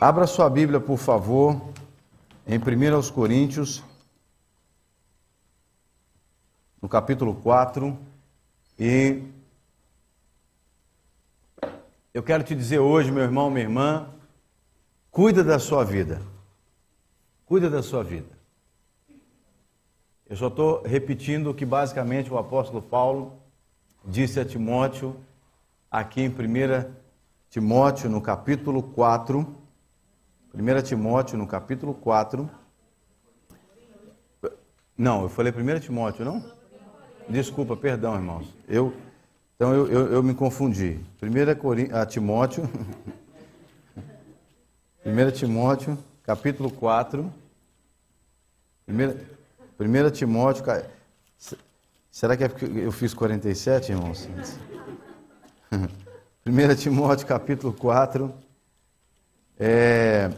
Abra sua Bíblia, por favor, em 1 Coríntios, no capítulo 4, e eu quero te dizer hoje, meu irmão, minha irmã, cuida da sua vida. Cuida da sua vida. Eu só estou repetindo o que basicamente o apóstolo Paulo disse a Timóteo, aqui em 1 Timóteo, no capítulo 4. 1 Timóteo, no capítulo 4. Não, eu falei 1 Timóteo, não? Desculpa, perdão, irmãos. Eu, então eu, eu, eu me confundi. 1 Corin... ah, Timóteo. 1 Timóteo, capítulo 4. 1, 1 Timóteo. Será que é porque eu fiz 47, irmãos? 1 Timóteo, capítulo 4. É,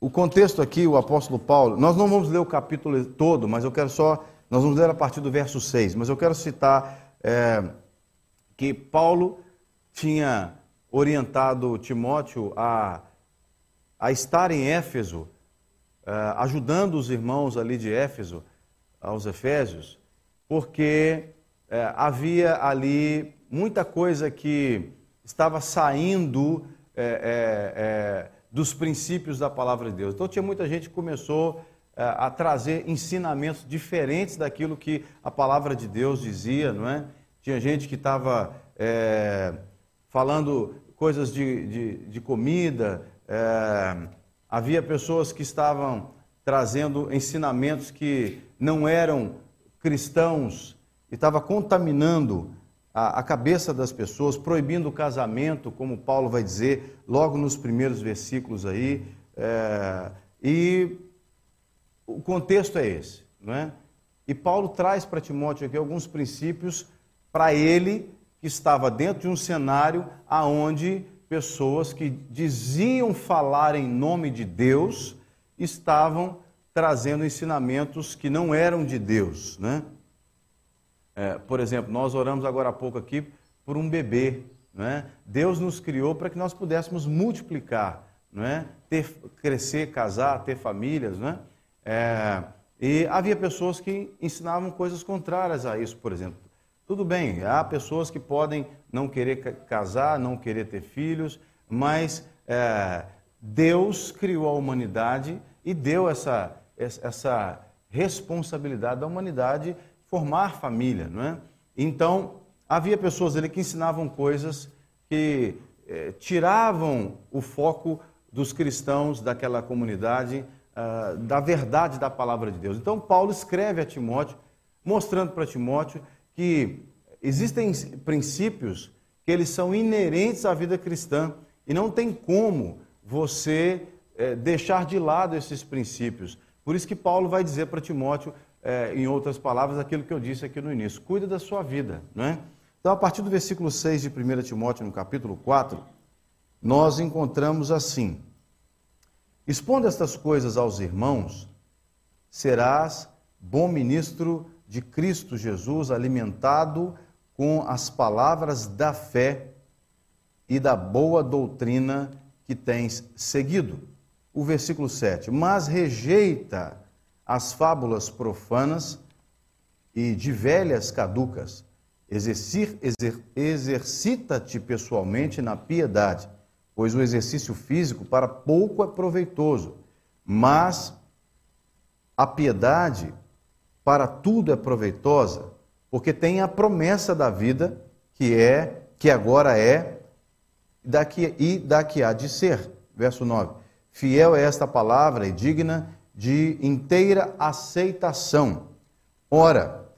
o contexto aqui, o apóstolo Paulo, nós não vamos ler o capítulo todo, mas eu quero só, nós vamos ler a partir do verso 6, mas eu quero citar é, que Paulo tinha orientado Timóteo a, a estar em Éfeso, é, ajudando os irmãos ali de Éfeso, aos Efésios, porque é, havia ali muita coisa que estava saindo é, é, é dos princípios da palavra de Deus. Então tinha muita gente que começou é, a trazer ensinamentos diferentes daquilo que a palavra de Deus dizia, não é? Tinha gente que estava é, falando coisas de, de, de comida, havia pessoas que estavam trazendo ensinamentos que não eram cristãos e estava contaminando a, a cabeça das pessoas, proibindo o casamento, como Paulo vai dizer logo nos primeiros versículos aí. É, e o contexto é esse, não é? E Paulo traz para Timóteo aqui alguns princípios para ele que estava dentro de um cenário aonde pessoas que diziam falar em nome de Deus estavam trazendo ensinamentos que não eram de Deus, né? É, por exemplo, nós oramos agora há pouco aqui por um bebê. É? Deus nos criou para que nós pudéssemos multiplicar, é? ter, crescer, casar, ter famílias. É? É, e havia pessoas que ensinavam coisas contrárias a isso, por exemplo. Tudo bem, há pessoas que podem não querer casar, não querer ter filhos, mas é, Deus criou a humanidade e deu essa, essa responsabilidade da humanidade formar família, não é? Então, havia pessoas ali que ensinavam coisas que eh, tiravam o foco dos cristãos daquela comunidade ah, da verdade da palavra de Deus. Então, Paulo escreve a Timóteo, mostrando para Timóteo que existem princípios que eles são inerentes à vida cristã e não tem como você eh, deixar de lado esses princípios. Por isso que Paulo vai dizer para Timóteo é, em outras palavras, aquilo que eu disse aqui no início. Cuida da sua vida, não é? Então, a partir do versículo 6 de 1 Timóteo, no capítulo 4, nós encontramos assim: Expondo estas coisas aos irmãos, serás bom ministro de Cristo Jesus, alimentado com as palavras da fé e da boa doutrina que tens seguido. O versículo 7: Mas rejeita as fábulas profanas e de velhas caducas. Exercita-te pessoalmente na piedade, pois o exercício físico para pouco é proveitoso, mas a piedade para tudo é proveitosa, porque tem a promessa da vida que é, que agora é daqui, e daqui há de ser. Verso 9. Fiel é esta palavra e digna de inteira aceitação. Ora,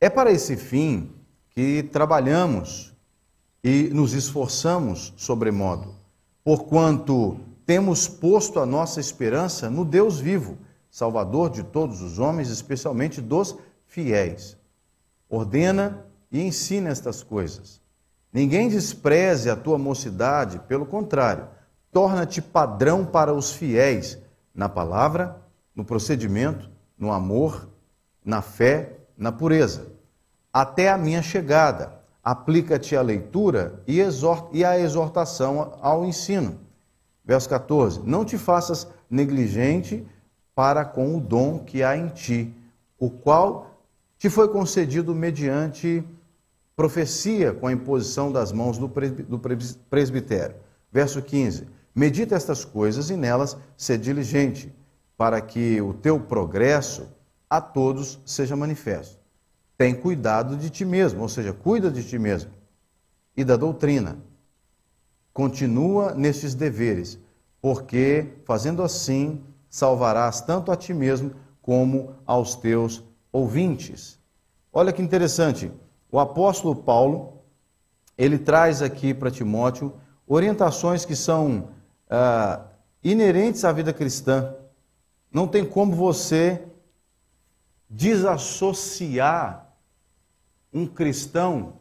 é para esse fim que trabalhamos e nos esforçamos sobremodo, porquanto temos posto a nossa esperança no Deus vivo, Salvador de todos os homens, especialmente dos fiéis. Ordena e ensina estas coisas. Ninguém despreze a tua mocidade, pelo contrário, torna-te padrão para os fiéis na palavra, no procedimento, no amor, na fé, na pureza. Até a minha chegada, aplica-te a leitura e, e a exortação ao ensino. Verso 14: Não te faças negligente para com o dom que há em ti, o qual te foi concedido mediante profecia com a imposição das mãos do presbitério. Verso 15: Medita estas coisas e nelas ser diligente, para que o teu progresso a todos seja manifesto. Tem cuidado de ti mesmo, ou seja, cuida de ti mesmo e da doutrina. Continua nestes deveres, porque fazendo assim salvarás tanto a ti mesmo como aos teus ouvintes. Olha que interessante, o apóstolo Paulo, ele traz aqui para Timóteo orientações que são ah, inerentes à vida cristã. Não tem como você desassociar um cristão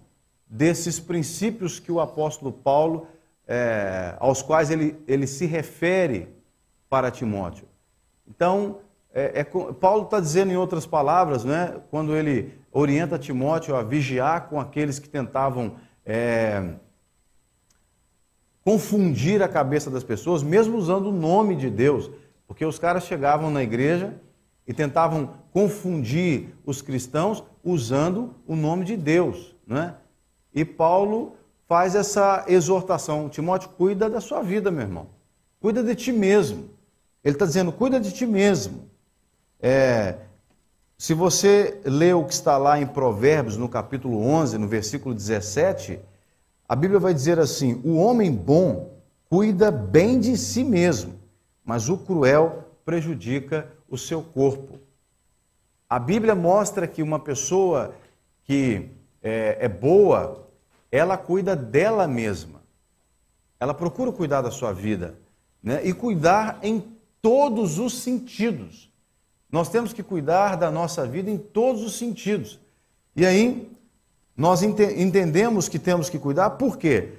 desses princípios que o apóstolo Paulo, é, aos quais ele, ele se refere para Timóteo. Então, é, é, Paulo está dizendo em outras palavras, né, quando ele orienta Timóteo a vigiar com aqueles que tentavam é, confundir a cabeça das pessoas, mesmo usando o nome de Deus, porque os caras chegavam na igreja e tentavam confundir os cristãos usando o nome de Deus, né? E Paulo faz essa exortação: Timóteo, cuida da sua vida, meu irmão, cuida de ti mesmo. Ele está dizendo: cuida de ti mesmo. É, se você lê o que está lá em Provérbios, no capítulo 11, no versículo 17, a Bíblia vai dizer assim: o homem bom cuida bem de si mesmo, mas o cruel prejudica o seu corpo. A Bíblia mostra que uma pessoa que é, é boa, ela cuida dela mesma. Ela procura cuidar da sua vida né? e cuidar em todos os sentidos. Nós temos que cuidar da nossa vida em todos os sentidos. E aí, nós ente entendemos que temos que cuidar, por quê?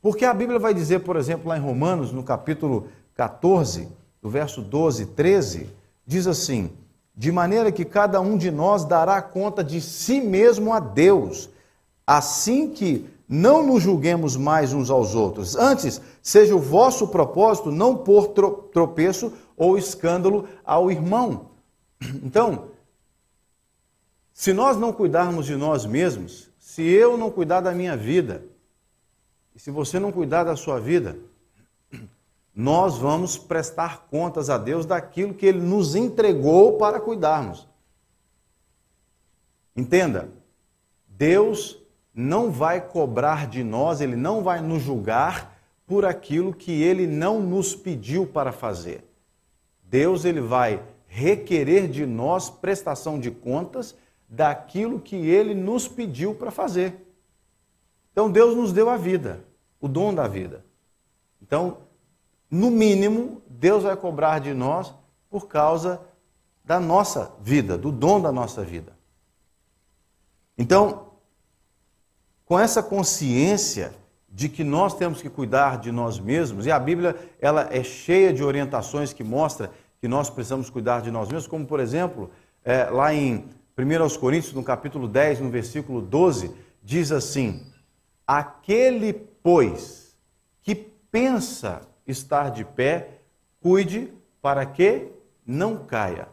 Porque a Bíblia vai dizer, por exemplo, lá em Romanos, no capítulo 14, do verso 12 e 13, diz assim: De maneira que cada um de nós dará conta de si mesmo a Deus, assim que não nos julguemos mais uns aos outros. Antes, seja o vosso propósito não pôr tropeço ou escândalo ao irmão. Então, se nós não cuidarmos de nós mesmos, se eu não cuidar da minha vida, e se você não cuidar da sua vida, nós vamos prestar contas a Deus daquilo que Ele nos entregou para cuidarmos. Entenda, Deus não vai cobrar de nós, Ele não vai nos julgar por aquilo que Ele não nos pediu para fazer. Deus ele vai requerer de nós prestação de contas daquilo que ele nos pediu para fazer. Então Deus nos deu a vida, o dom da vida. Então, no mínimo, Deus vai cobrar de nós por causa da nossa vida, do dom da nossa vida. Então, com essa consciência de que nós temos que cuidar de nós mesmos, e a Bíblia ela é cheia de orientações que mostra que nós precisamos cuidar de nós mesmos, como por exemplo, é, lá em 1 Coríntios, no capítulo 10, no versículo 12, diz assim: Aquele, pois, que pensa estar de pé, cuide para que não caia.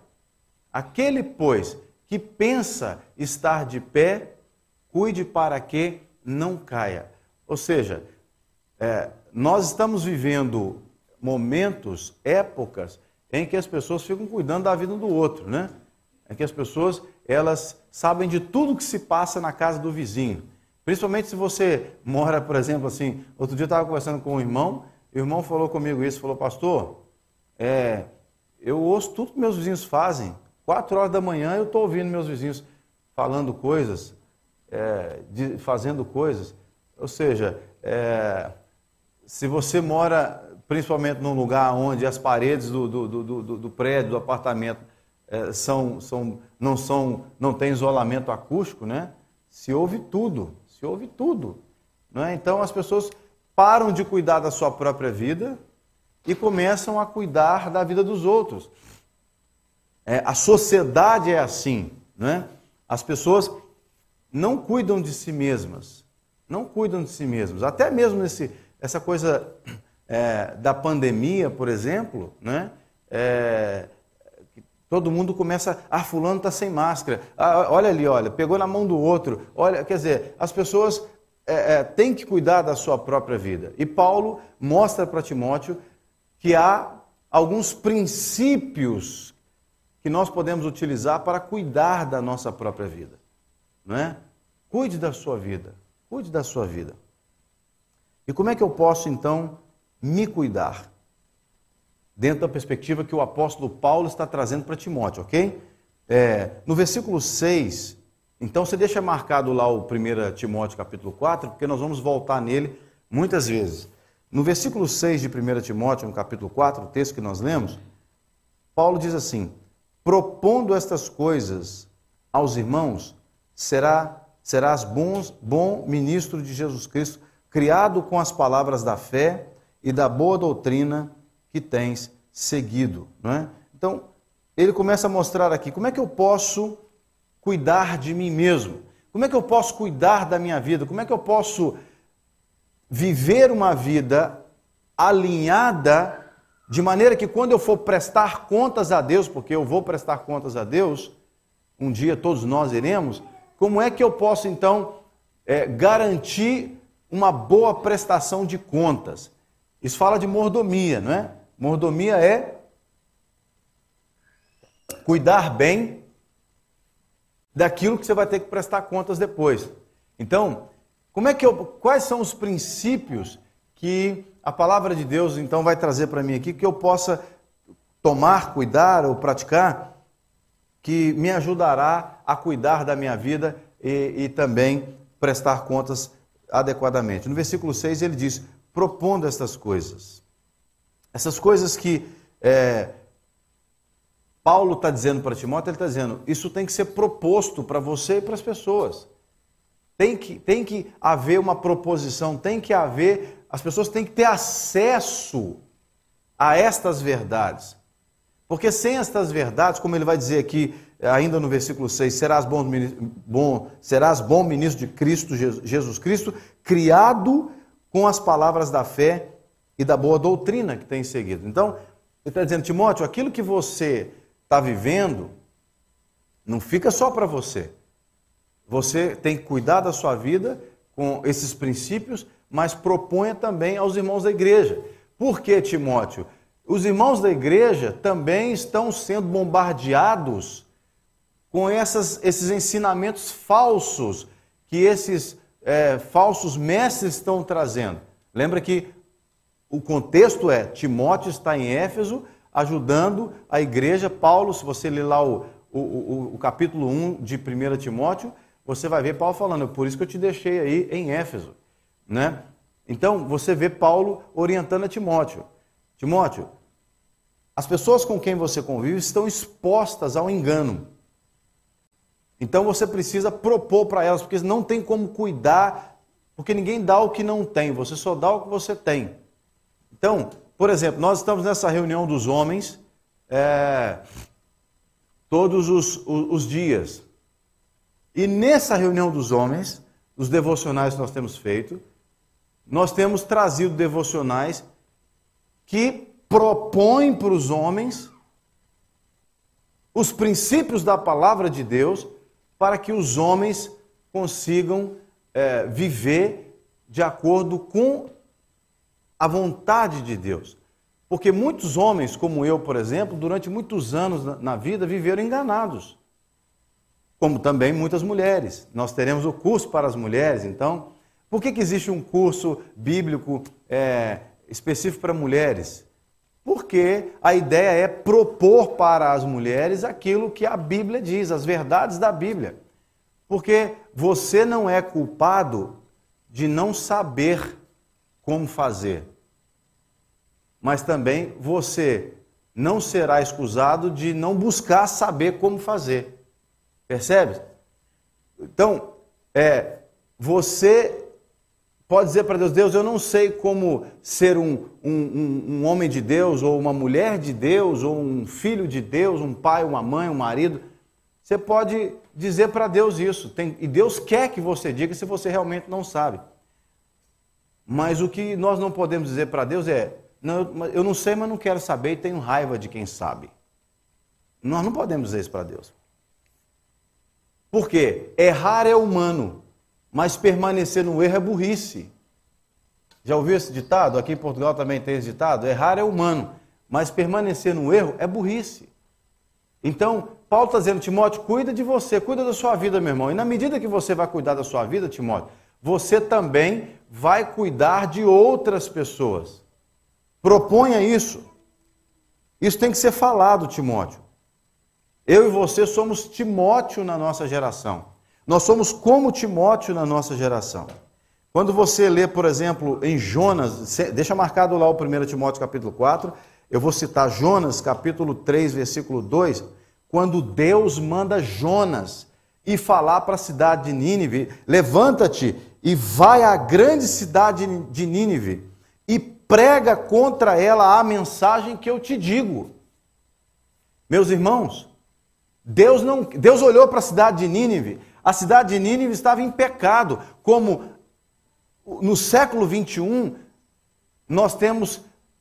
Aquele, pois, que pensa estar de pé, cuide para que não caia. Ou seja, é, nós estamos vivendo momentos, épocas, em que as pessoas ficam cuidando da vida do outro, né? Em que as pessoas, elas sabem de tudo que se passa na casa do vizinho. Principalmente se você mora, por exemplo, assim, outro dia eu estava conversando com um irmão, o irmão falou comigo isso, falou, pastor, é, eu ouço tudo que meus vizinhos fazem. Quatro horas da manhã eu estou ouvindo meus vizinhos falando coisas, é, de, fazendo coisas. Ou seja, é, se você mora principalmente num lugar onde as paredes do, do, do, do prédio, do apartamento, é, são, são, não, são, não tem isolamento acústico, né? se ouve tudo, se ouve tudo. Não é? Então as pessoas param de cuidar da sua própria vida e começam a cuidar da vida dos outros. É, a sociedade é assim, né? As pessoas não cuidam de si mesmas, não cuidam de si mesmas. Até mesmo nesse, essa coisa é, da pandemia, por exemplo, né? É, todo mundo começa, ah, fulano está sem máscara, ah, olha ali, olha, pegou na mão do outro, olha, quer dizer, as pessoas é, é, têm que cuidar da sua própria vida. E Paulo mostra para Timóteo que há alguns princípios que nós podemos utilizar para cuidar da nossa própria vida, não é? Cuide da sua vida, cuide da sua vida. E como é que eu posso então me cuidar? Dentro da perspectiva que o apóstolo Paulo está trazendo para Timóteo, ok? É, no versículo 6, então você deixa marcado lá o 1 Timóteo capítulo 4, porque nós vamos voltar nele muitas vezes. No versículo 6 de 1 Timóteo, no capítulo 4, o texto que nós lemos, Paulo diz assim: Propondo estas coisas aos irmãos, será, serás bons, bom ministro de Jesus Cristo, criado com as palavras da fé e da boa doutrina que tens seguido. Não é? Então, ele começa a mostrar aqui como é que eu posso cuidar de mim mesmo, como é que eu posso cuidar da minha vida, como é que eu posso viver uma vida alinhada, de maneira que quando eu for prestar contas a Deus, porque eu vou prestar contas a Deus, um dia todos nós iremos, como é que eu posso então é, garantir uma boa prestação de contas? Isso fala de mordomia, não é? Mordomia é cuidar bem daquilo que você vai ter que prestar contas depois. Então, como é que eu, quais são os princípios que a palavra de Deus então vai trazer para mim aqui que eu possa tomar, cuidar ou praticar que me ajudará a cuidar da minha vida e, e também prestar contas adequadamente. No versículo 6 ele diz: propondo estas coisas. Essas coisas que é, Paulo está dizendo para Timóteo, ele está dizendo: isso tem que ser proposto para você e para as pessoas. Tem que, tem que haver uma proposição, tem que haver, as pessoas têm que ter acesso a estas verdades. Porque sem estas verdades, como ele vai dizer aqui, ainda no versículo 6, serás bom, bom, serás bom ministro de Cristo, Jesus Cristo, criado com as palavras da fé e da boa doutrina que tem seguido. Então, ele está dizendo, Timóteo, aquilo que você está vivendo, não fica só para você. Você tem que cuidar da sua vida com esses princípios, mas proponha também aos irmãos da igreja. Por que, Timóteo? Os irmãos da igreja também estão sendo bombardeados com essas, esses ensinamentos falsos que esses é, falsos mestres estão trazendo. Lembra que o contexto é: Timóteo está em Éfeso ajudando a igreja. Paulo, se você ler lá o, o, o, o capítulo 1 de 1 Timóteo, você vai ver Paulo falando, é por isso que eu te deixei aí em Éfeso, né? Então, você vê Paulo orientando a Timóteo. Timóteo, as pessoas com quem você convive estão expostas ao engano. Então você precisa propor para elas, porque não tem como cuidar, porque ninguém dá o que não tem, você só dá o que você tem. Então, por exemplo, nós estamos nessa reunião dos homens é, todos os, os, os dias. E nessa reunião dos homens, os devocionais que nós temos feito, nós temos trazido devocionais que propõem para os homens os princípios da palavra de Deus para que os homens consigam é, viver de acordo com a vontade de Deus. Porque muitos homens, como eu, por exemplo, durante muitos anos na, vida viveram enganados como também muitas mulheres. Nós teremos o curso para as mulheres, então. Por que, que existe um curso bíblico é, específico para mulheres? Porque a ideia é propor para as mulheres aquilo que a Bíblia diz, as verdades da Bíblia. Porque você não é culpado de não saber como fazer, mas também você não será escusado de não buscar saber como fazer. Percebe? Então, é, você pode dizer para Deus: Deus, eu não sei como ser um, um, um, homem de Deus, ou uma mulher de Deus, ou um filho de Deus, um pai, uma mãe, um marido. Você pode dizer para Deus isso. Tem, e Deus quer que você diga se você realmente não sabe. Mas o que nós não podemos dizer para Deus é: não, eu não sei, mas não quero saber e tenho raiva de quem sabe. Nós não podemos dizer isso para Deus. Por quê? Errar é humano, mas permanecer no erro é burrice. Já ouviu esse ditado? Aqui em Portugal também tem esse ditado: errar é humano, mas permanecer no erro é burrice. Então, Paulo está dizendo, Timóteo, cuida de você, cuida da sua vida, meu irmão. E na medida que você vai cuidar da sua vida, Timóteo, você também vai cuidar de outras pessoas. Proponha isso. Isso tem que ser falado, Timóteo. Eu e você somos Timóteo na nossa geração. Nós somos como Timóteo na nossa geração. Quando você lê, por exemplo, em Jonas, deixa marcado lá o 1 Timóteo capítulo 4, eu vou citar Jonas capítulo 3, versículo 2, quando Deus manda Jonas ir falar para a cidade de Nínive: levanta-te e vai à grande cidade de Nínive e prega contra ela a mensagem que eu te digo. Meus irmãos, Deus não, Deus olhou para a cidade de Nínive. A cidade de Nínive estava em pecado, como no século 21 nós temos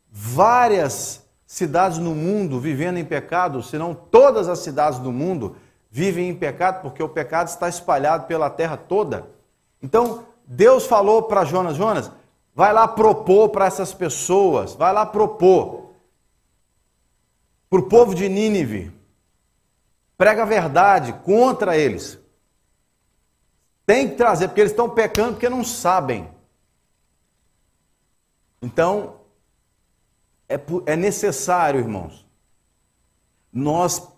várias cidades no mundo vivendo em pecado, senão todas as cidades do mundo vivem em pecado, porque o pecado está espalhado pela terra toda. Então, Deus falou para Jonas: Jonas, vai lá propor para essas pessoas, vai lá propor para o povo de Nínive, prega a verdade contra eles. Tem que trazer, porque eles estão pecando porque não sabem. Então, é, é necessário, irmãos, nós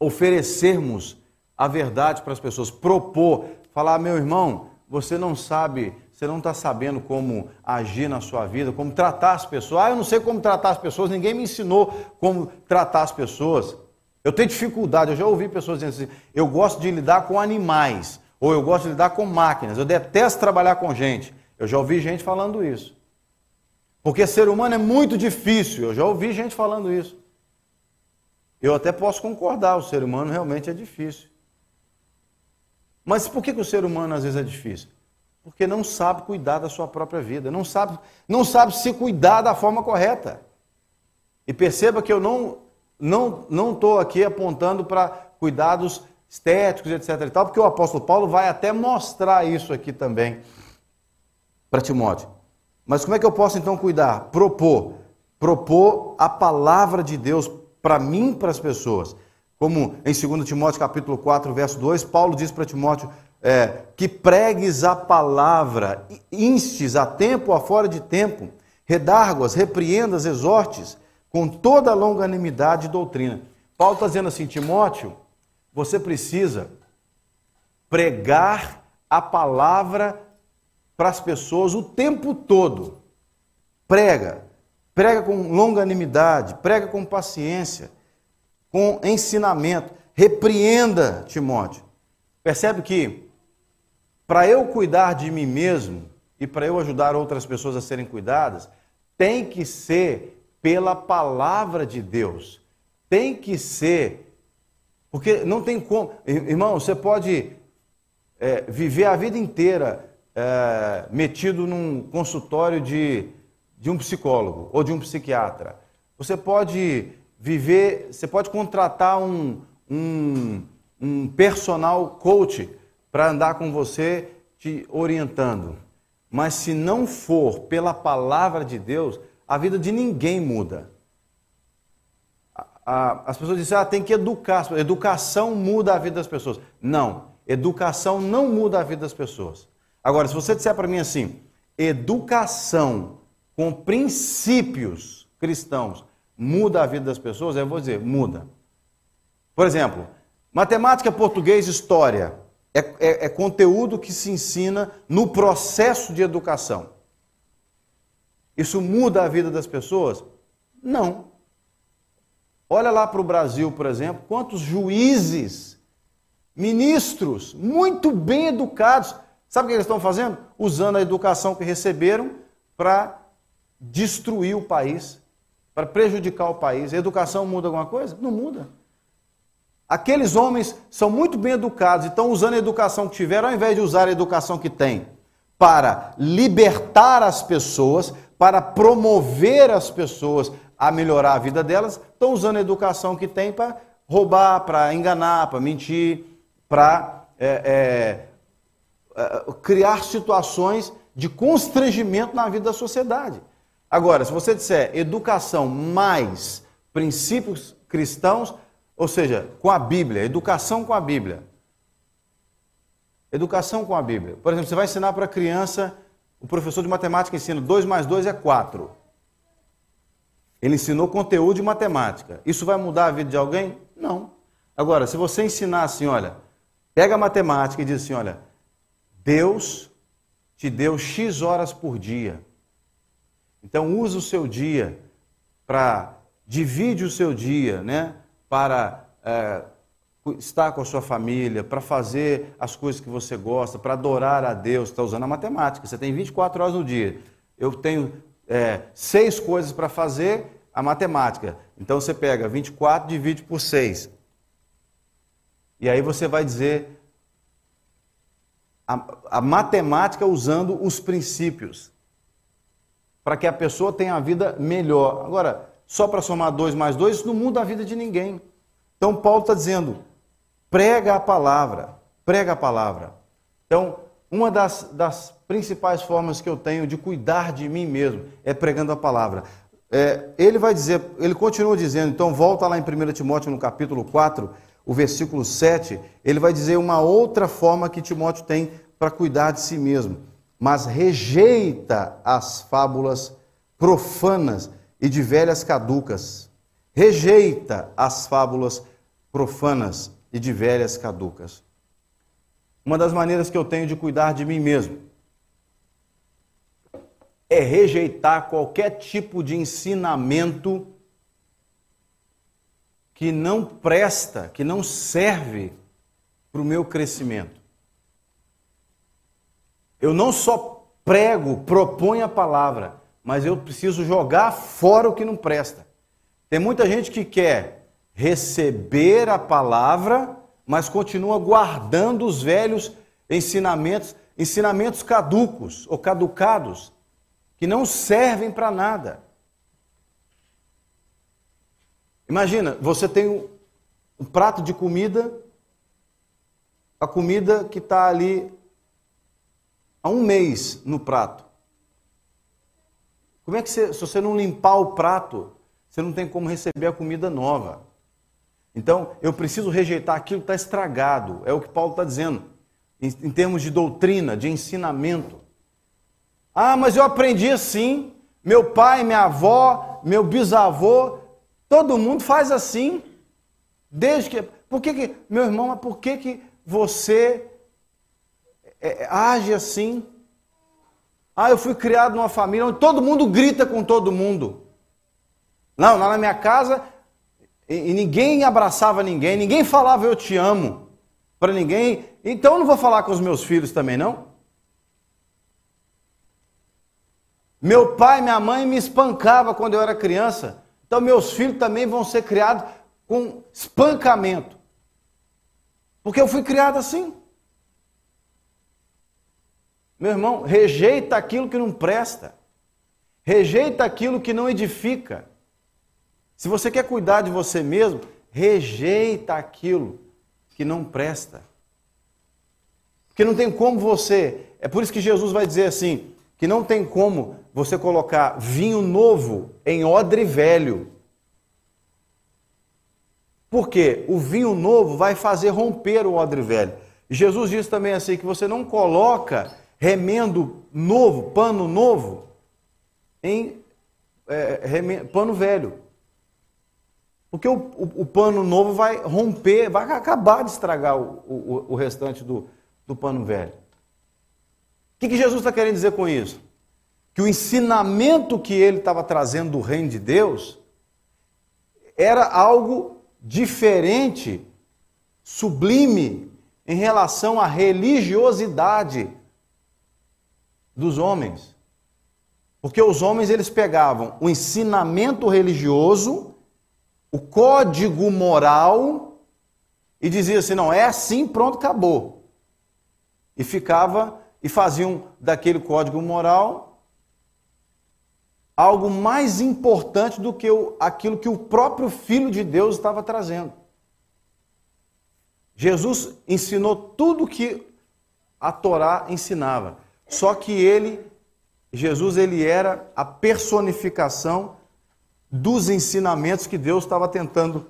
oferecermos a verdade para as pessoas, propor, falar, meu irmão, você não sabe, você não está sabendo como agir na sua vida, como tratar as pessoas. Ah, eu não sei como tratar as pessoas, ninguém me ensinou como tratar as pessoas. Eu tenho dificuldade, eu já ouvi pessoas dizendo assim, eu gosto de lidar com animais, ou eu gosto de lidar com máquinas, eu detesto trabalhar com gente. Eu já ouvi gente falando isso. Porque ser humano é muito difícil. Eu já ouvi gente falando isso. Eu até posso concordar, o ser humano realmente é difícil. Mas por que, que o ser humano às vezes é difícil? Porque não sabe cuidar da sua própria vida, não sabe, não sabe se cuidar da forma correta. E perceba que eu não não não estou aqui apontando para cuidados estéticos, etc. E tal, porque o apóstolo Paulo vai até mostrar isso aqui também para Timóteo. Mas como é que eu posso então cuidar? Propor. Propor a palavra de Deus para mim para as pessoas. Como em 2 Timóteo capítulo 4, verso 2, Paulo diz para Timóteo é, que pregues a palavra, instes a tempo a fora de tempo, redarguas, repreendas, exortes, com toda a longanimidade e doutrina. Paulo está dizendo assim, Timóteo, você precisa pregar a palavra para as pessoas o tempo todo. Prega, prega com longanimidade, prega com paciência, com ensinamento. Repreenda, Timóteo. Percebe que para eu cuidar de mim mesmo e para eu ajudar outras pessoas a serem cuidadas, tem que ser pela palavra de Deus. Tem que ser. Porque não tem como. Irmão, você pode é, viver a vida inteira é, metido num consultório de, de um psicólogo ou de um psiquiatra. Você pode viver, você pode contratar um, um, um personal coach para andar com você te orientando. Mas se não for pela palavra de Deus, a vida de ninguém muda. As pessoas dizem, ah, tem que educar. Educação muda a vida das pessoas. Não, educação não muda a vida das pessoas. Agora, se você disser para mim assim, educação com princípios cristãos muda a vida das pessoas, eu vou dizer, muda. Por exemplo, matemática, português, história é, é, é conteúdo que se ensina no processo de educação. Isso muda a vida das pessoas? Não. Olha lá para o Brasil, por exemplo, quantos juízes, ministros, muito bem educados, Sabe o que eles estão fazendo? Usando a educação que receberam para destruir o país, para prejudicar o país. A educação muda alguma coisa? Não muda. Aqueles homens são muito bem educados e estão usando a educação que tiveram, ao invés de usar a educação que têm para libertar as pessoas, para promover as pessoas a melhorar a vida delas, estão usando a educação que tem para roubar, para enganar, para mentir, para é, é, é, criar situações de constrangimento na vida da sociedade. Agora, se você disser educação mais princípios cristãos, ou seja, com a Bíblia, educação com a Bíblia. Educação com a Bíblia. Por exemplo, você vai ensinar para a criança, o professor de matemática ensina 2 mais 2 é 4. Ele ensinou conteúdo de matemática. Isso vai mudar a vida de alguém? Não. Agora, se você ensinar assim, olha, pega a matemática e diz assim, olha, Deus te deu X horas por dia. Então use o seu dia para divide o seu dia, né? Para é, estar com a sua família, para fazer as coisas que você gosta, para adorar a Deus. Está usando a matemática. Você tem 24 horas no dia. Eu tenho é, seis coisas para fazer, a matemática. Então você pega 24, divide por 6. E aí você vai dizer a, a matemática usando os princípios. Para que a pessoa tenha a vida melhor. Agora, só para somar 2 mais 2, isso não muda a vida de ninguém. Então Paulo está dizendo, prega a palavra, prega a palavra. Então, uma das, das principais formas que eu tenho de cuidar de mim mesmo é pregando a palavra. É, ele vai dizer, ele continua dizendo, então volta lá em 1 Timóteo no capítulo 4, o versículo 7, ele vai dizer uma outra forma que Timóteo tem para cuidar de si mesmo. Mas rejeita as fábulas profanas e de velhas caducas. Rejeita as fábulas profanas e de velhas caducas. Uma das maneiras que eu tenho de cuidar de mim mesmo é rejeitar qualquer tipo de ensinamento que não presta, que não serve para o meu crescimento. Eu não só prego, proponho a palavra, mas eu preciso jogar fora o que não presta. Tem muita gente que quer receber a palavra, mas continua guardando os velhos ensinamentos, ensinamentos caducos ou caducados, que não servem para nada. Imagina, você tem um, um prato de comida, a comida que está ali há um mês no prato. Como é que você, se você não limpar o prato, você não tem como receber a comida nova? Então, eu preciso rejeitar aquilo que está estragado, é o que Paulo está dizendo, em, em termos de doutrina, de ensinamento. Ah, mas eu aprendi assim. Meu pai, minha avó, meu bisavô, todo mundo faz assim. Desde que. Por que, que meu irmão, mas por que, que você é, é, age assim? Ah, eu fui criado numa família onde todo mundo grita com todo mundo. Não, lá na minha casa, e, e ninguém abraçava ninguém, ninguém falava eu te amo para ninguém. Então eu não vou falar com os meus filhos também, não? Meu pai minha mãe me espancava quando eu era criança. Então meus filhos também vão ser criados com espancamento. Porque eu fui criado assim. Meu irmão, rejeita aquilo que não presta. Rejeita aquilo que não edifica. Se você quer cuidar de você mesmo, rejeita aquilo que não presta. Porque não tem como você. É por isso que Jesus vai dizer assim: que não tem como você colocar vinho novo em odre velho. Porque o vinho novo vai fazer romper o odre velho. Jesus diz também assim que você não coloca remendo novo, pano novo, em é, pano velho. Porque o, o, o, pano novo vai romper, vai acabar de estragar o, o, o restante do, do pano velho. O que, que Jesus está querendo dizer com isso? Que o ensinamento que ele estava trazendo do reino de Deus era algo diferente, sublime, em relação à religiosidade dos homens. Porque os homens eles pegavam o ensinamento religioso, o código moral e diziam assim: não, é assim, pronto, acabou e ficava e faziam daquele código moral algo mais importante do que o, aquilo que o próprio Filho de Deus estava trazendo. Jesus ensinou tudo que a Torá ensinava, só que ele, Jesus, ele era a personificação dos ensinamentos que Deus estava tentando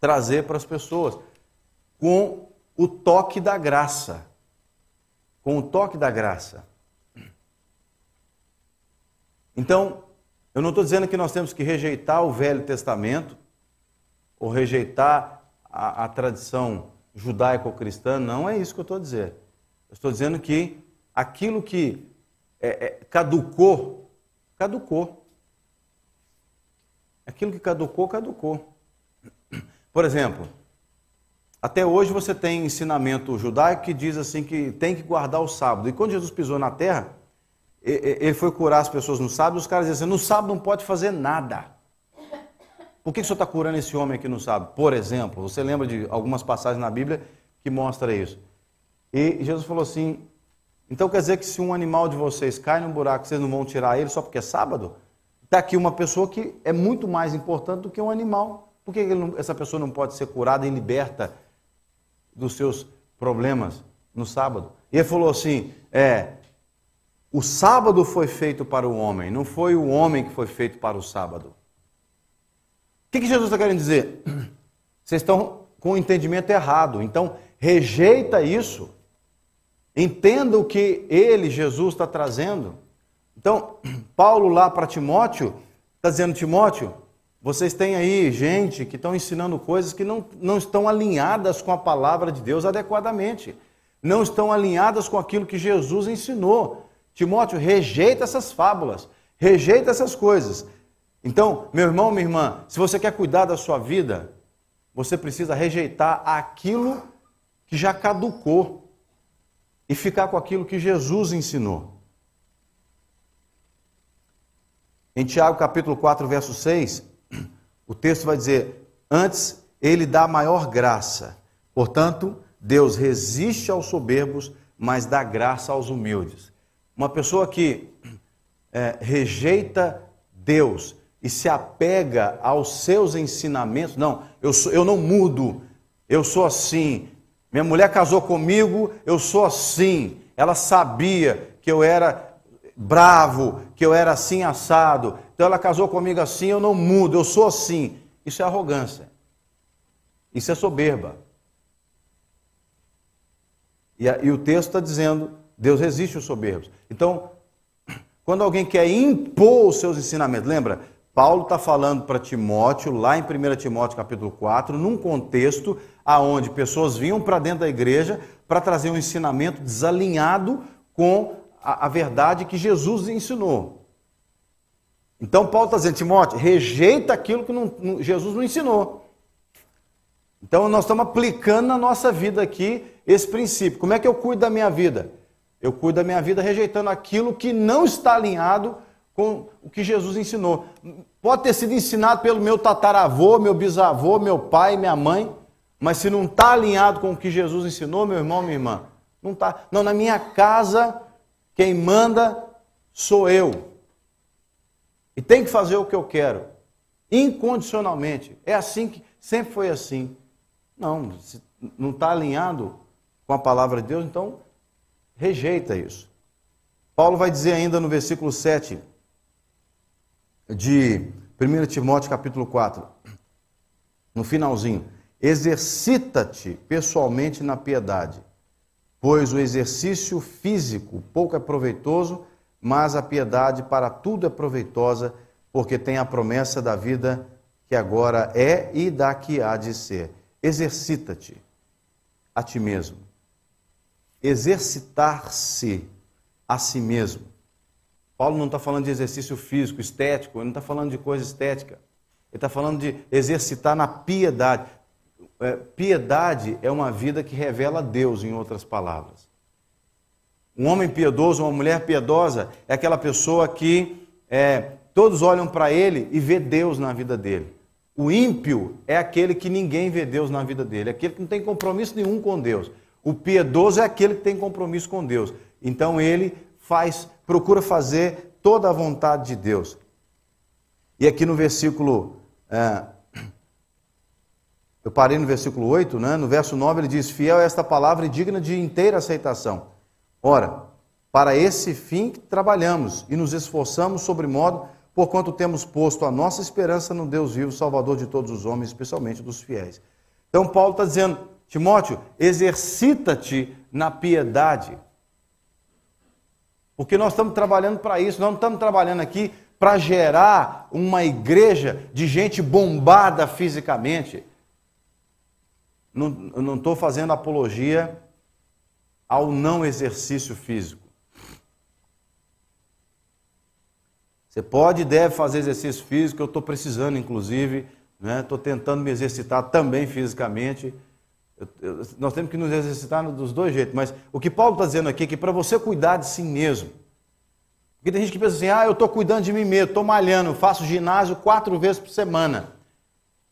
trazer para as pessoas, com o toque da graça. Com o toque da graça. Então, eu não estou dizendo que nós temos que rejeitar o Velho Testamento, ou rejeitar a, a tradição judaico-cristã, não é isso que eu estou dizendo. Eu estou dizendo que aquilo que é, é, caducou, caducou. Aquilo que caducou, caducou. Por exemplo, até hoje você tem ensinamento judaico que diz assim que tem que guardar o sábado. E quando Jesus pisou na terra, ele foi curar as pessoas no sábado, os caras diziam assim, no sábado não pode fazer nada. Por que o senhor está curando esse homem aqui no sábado? Por exemplo, você lembra de algumas passagens na Bíblia que mostra isso. E Jesus falou assim, então quer dizer que se um animal de vocês cai num buraco, vocês não vão tirar ele só porque é sábado? Está aqui uma pessoa que é muito mais importante do que um animal. Por que essa pessoa não pode ser curada e liberta dos seus problemas no sábado? E ele falou assim, é, o sábado foi feito para o homem, não foi o homem que foi feito para o sábado que, que Jesus está querendo dizer? Vocês estão com o entendimento errado. Então, rejeita isso. Entenda o que ele, Jesus, está trazendo. Então, Paulo lá para Timóteo, está dizendo, Timóteo, vocês têm aí gente que estão ensinando coisas que não, não estão alinhadas com a palavra de Deus adequadamente. Não estão alinhadas com aquilo que Jesus ensinou. Timóteo, rejeita essas fábulas, rejeita essas coisas. Então, meu irmão, minha irmã, se você quer cuidar da sua vida, você precisa rejeitar aquilo que já caducou e ficar com aquilo que Jesus ensinou. Em Tiago capítulo 4, verso 6, o texto vai dizer: Antes ele dá maior graça. Portanto, Deus resiste aos soberbos, mas dá graça aos humildes. Uma pessoa que é, rejeita Deus, e se apega aos seus ensinamentos, não, eu, sou, eu não mudo, eu sou assim. Minha mulher casou comigo, eu sou assim. Ela sabia que eu era bravo, que eu era assim assado. Então ela casou comigo assim, eu não mudo, eu sou assim. Isso é arrogância. Isso é soberba. E, e o texto está dizendo: Deus resiste aos soberbos. Então, quando alguém quer impor os seus ensinamentos, lembra? Paulo está falando para Timóteo, lá em 1 Timóteo capítulo 4, num contexto aonde pessoas vinham para dentro da igreja para trazer um ensinamento desalinhado com a, a verdade que Jesus ensinou. Então Paulo está dizendo, Timóteo, rejeita aquilo que não, não, Jesus não ensinou. Então nós estamos aplicando na nossa vida aqui esse princípio. Como é que eu cuido da minha vida? Eu cuido da minha vida rejeitando aquilo que não está alinhado com o que Jesus ensinou. Pode ter sido ensinado pelo meu tataravô, meu bisavô, meu pai, minha mãe, mas se não está alinhado com o que Jesus ensinou, meu irmão, minha irmã, não está. Não, na minha casa, quem manda sou eu. E tem que fazer o que eu quero, incondicionalmente. É assim que sempre foi assim. Não, se não está alinhado com a palavra de Deus, então rejeita isso. Paulo vai dizer ainda no versículo 7 de 1 Timóteo capítulo 4, no finalzinho, exercita-te pessoalmente na piedade, pois o exercício físico pouco é proveitoso, mas a piedade para tudo é proveitosa, porque tem a promessa da vida que agora é e da que há de ser. Exercita-te a ti mesmo. Exercitar-se a si mesmo Paulo não está falando de exercício físico, estético, ele não está falando de coisa estética. Ele está falando de exercitar na piedade. É, piedade é uma vida que revela Deus, em outras palavras. Um homem piedoso, uma mulher piedosa, é aquela pessoa que é, todos olham para ele e vê Deus na vida dele. O ímpio é aquele que ninguém vê Deus na vida dele, é aquele que não tem compromisso nenhum com Deus. O piedoso é aquele que tem compromisso com Deus. Então ele faz, procura fazer toda a vontade de Deus. E aqui no versículo. É, eu parei no versículo 8, né? no verso 9 ele diz: Fiel é esta palavra e digna de inteira aceitação. Ora, para esse fim que trabalhamos e nos esforçamos sobre modo, porquanto temos posto a nossa esperança no Deus vivo, Salvador de todos os homens, especialmente dos fiéis. Então Paulo está dizendo, Timóteo, exercita-te na piedade. Porque nós estamos trabalhando para isso, nós não estamos trabalhando aqui para gerar uma igreja de gente bombada fisicamente. Não, estou fazendo apologia ao não exercício físico. Você pode e deve fazer exercício físico, eu estou precisando, inclusive, estou né? tentando me exercitar também fisicamente. Nós temos que nos exercitar dos dois jeitos, mas o que Paulo está dizendo aqui é que para você cuidar de si mesmo, porque tem gente que pensa assim, ah, eu estou cuidando de mim mesmo, estou malhando, faço ginásio quatro vezes por semana.